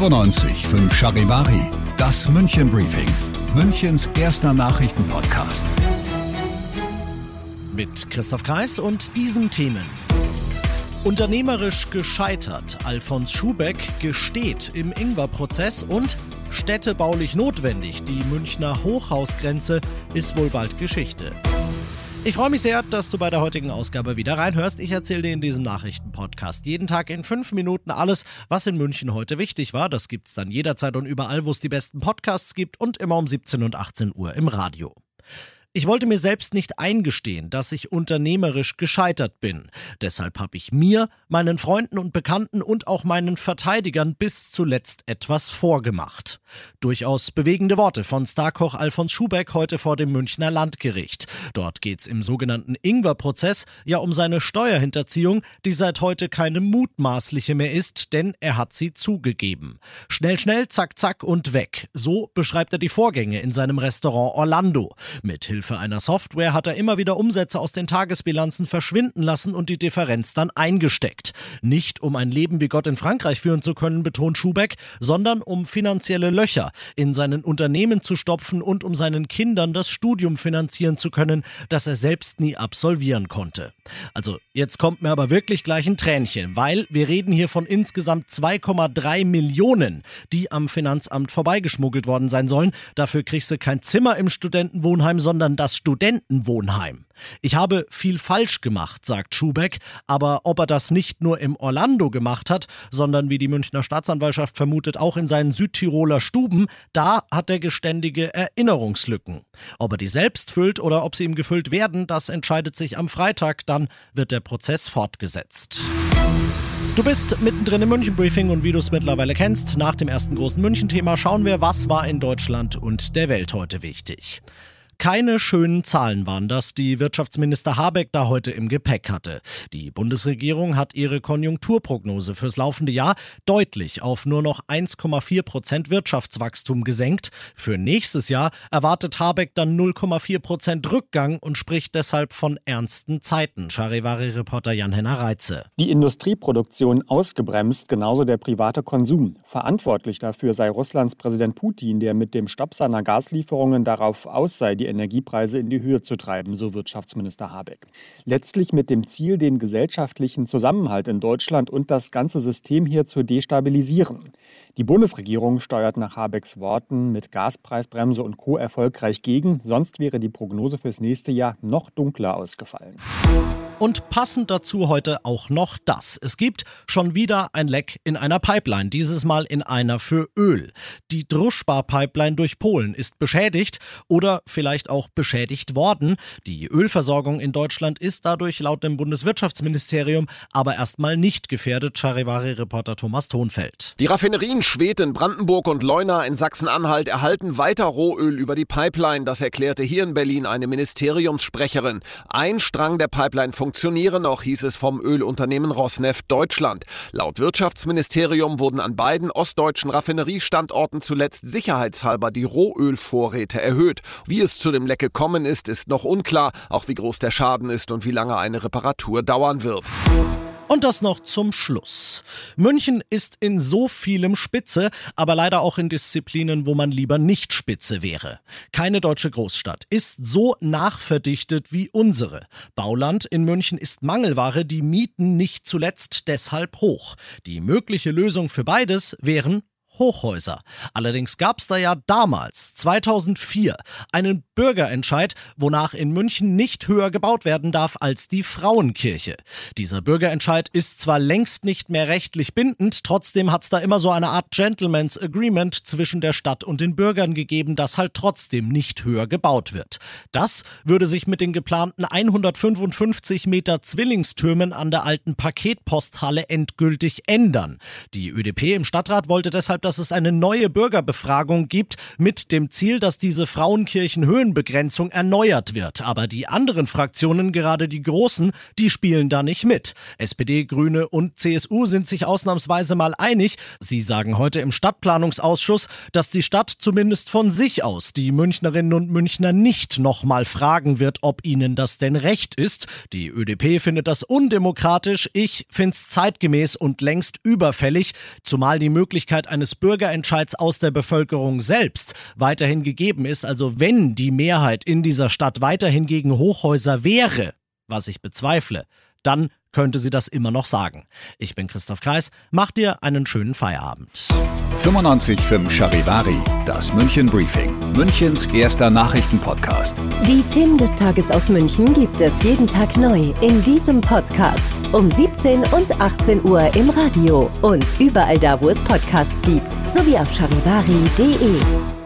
95 5 Charivari, das München Briefing, Münchens erster Nachrichtenpodcast. Mit Christoph Kreis und diesen Themen. Unternehmerisch gescheitert. Alfons Schubeck gesteht im Ingwer-Prozess und städtebaulich notwendig. Die Münchner Hochhausgrenze ist wohl bald Geschichte. Ich freue mich sehr, dass du bei der heutigen Ausgabe wieder reinhörst. Ich erzähle dir in diesem Nachrichtenpodcast jeden Tag in fünf Minuten alles, was in München heute wichtig war. Das gibt's dann jederzeit und überall, wo es die besten Podcasts gibt und immer um 17 und 18 Uhr im Radio. Ich wollte mir selbst nicht eingestehen, dass ich unternehmerisch gescheitert bin. Deshalb habe ich mir, meinen Freunden und Bekannten und auch meinen Verteidigern bis zuletzt etwas vorgemacht. Durchaus bewegende Worte von Starkoch Alfons Schubeck heute vor dem Münchner Landgericht. Dort geht's im sogenannten Ingwer-Prozess ja um seine Steuerhinterziehung, die seit heute keine mutmaßliche mehr ist, denn er hat sie zugegeben. Schnell, schnell, zack, zack und weg. So beschreibt er die Vorgänge in seinem Restaurant Orlando. Mit Hilfe einer Software hat er immer wieder Umsätze aus den Tagesbilanzen verschwinden lassen und die Differenz dann eingesteckt. Nicht um ein Leben wie Gott in Frankreich führen zu können, betont Schubeck, sondern um finanzielle Löcher in seinen Unternehmen zu stopfen und um seinen Kindern das Studium finanzieren zu können, das er selbst nie absolvieren konnte. Also jetzt kommt mir aber wirklich gleich ein Tränchen, weil wir reden hier von insgesamt 2,3 Millionen, die am Finanzamt vorbeigeschmuggelt worden sein sollen. Dafür kriegst du kein Zimmer im Studentenwohnheim, sondern sondern das Studentenwohnheim. Ich habe viel falsch gemacht, sagt Schubeck, aber ob er das nicht nur im Orlando gemacht hat, sondern wie die Münchner Staatsanwaltschaft vermutet auch in seinen Südtiroler Stuben, da hat er geständige Erinnerungslücken. Ob er die selbst füllt oder ob sie ihm gefüllt werden, das entscheidet sich am Freitag, dann wird der Prozess fortgesetzt. Du bist mittendrin im München Briefing und wie du es mittlerweile kennst, nach dem ersten großen München-Thema schauen wir, was war in Deutschland und der Welt heute wichtig. Keine schönen Zahlen waren das, die Wirtschaftsminister Habeck da heute im Gepäck hatte. Die Bundesregierung hat ihre Konjunkturprognose fürs laufende Jahr deutlich auf nur noch 1,4 Prozent Wirtschaftswachstum gesenkt. Für nächstes Jahr erwartet Habeck dann 0,4 Prozent Rückgang und spricht deshalb von ernsten Zeiten. Charivari-Reporter Jan-Henner Reitze. Die Industrieproduktion ausgebremst, genauso der private Konsum. Verantwortlich dafür sei Russlands Präsident Putin, der mit dem Stopp seiner Gaslieferungen darauf aus sei, die Energiepreise in die Höhe zu treiben, so Wirtschaftsminister Habeck. Letztlich mit dem Ziel, den gesellschaftlichen Zusammenhalt in Deutschland und das ganze System hier zu destabilisieren. Die Bundesregierung steuert nach Habecks Worten mit Gaspreisbremse und Co. erfolgreich gegen, sonst wäre die Prognose fürs nächste Jahr noch dunkler ausgefallen. Und passend dazu heute auch noch das. Es gibt schon wieder ein Leck in einer Pipeline, dieses Mal in einer für Öl. Die Druschbar-Pipeline durch Polen ist beschädigt oder vielleicht auch beschädigt worden. Die Ölversorgung in Deutschland ist dadurch laut dem Bundeswirtschaftsministerium aber erstmal nicht gefährdet, Charivari-Reporter Thomas Thonfeld. Die Raffinerien Schwedt in Brandenburg und Leuna in Sachsen-Anhalt erhalten weiter Rohöl über die Pipeline. Das erklärte hier in Berlin eine Ministeriumssprecherin. Ein Strang der Pipeline funktioniert funktionieren auch, hieß es vom Ölunternehmen Rosneft Deutschland. Laut Wirtschaftsministerium wurden an beiden ostdeutschen Raffineriestandorten zuletzt sicherheitshalber die Rohölvorräte erhöht. Wie es zu dem Leck gekommen ist, ist noch unklar, auch wie groß der Schaden ist und wie lange eine Reparatur dauern wird. Und das noch zum Schluss. München ist in so vielem Spitze, aber leider auch in Disziplinen, wo man lieber nicht Spitze wäre. Keine deutsche Großstadt ist so nachverdichtet wie unsere. Bauland in München ist Mangelware, die Mieten nicht zuletzt deshalb hoch. Die mögliche Lösung für beides wären Hochhäuser. Allerdings gab es da ja damals, 2004, einen Bürgerentscheid, wonach in München nicht höher gebaut werden darf als die Frauenkirche. Dieser Bürgerentscheid ist zwar längst nicht mehr rechtlich bindend, trotzdem hat es da immer so eine Art Gentleman's Agreement zwischen der Stadt und den Bürgern gegeben, dass halt trotzdem nicht höher gebaut wird. Das würde sich mit den geplanten 155 Meter Zwillingstürmen an der alten Paketposthalle endgültig ändern. Die ÖDP im Stadtrat wollte deshalb, dass es eine neue Bürgerbefragung gibt mit dem Ziel, dass diese Frauenkirchenhöhenbegrenzung erneuert wird. Aber die anderen Fraktionen, gerade die großen, die spielen da nicht mit. SPD, Grüne und CSU sind sich ausnahmsweise mal einig. Sie sagen heute im Stadtplanungsausschuss, dass die Stadt zumindest von sich aus die Münchnerinnen und Münchner nicht nochmal fragen wird, ob ihnen das denn recht ist. Die ÖDP findet das undemokratisch. Ich finde es zeitgemäß und längst überfällig, zumal die Möglichkeit eines Bürgerentscheids aus der Bevölkerung selbst weiterhin gegeben ist. Also wenn die Mehrheit in dieser Stadt weiterhin gegen Hochhäuser wäre, was ich bezweifle, dann könnte sie das immer noch sagen. Ich bin Christoph Kreis, mach dir einen schönen Feierabend. 95.5 Charivari, das München Briefing, Münchens erster Nachrichtenpodcast. Die Themen des Tages aus München gibt es jeden Tag neu in diesem Podcast. Um 17 und 18 Uhr im Radio und überall da, wo es Podcasts gibt, sowie auf charivari.de.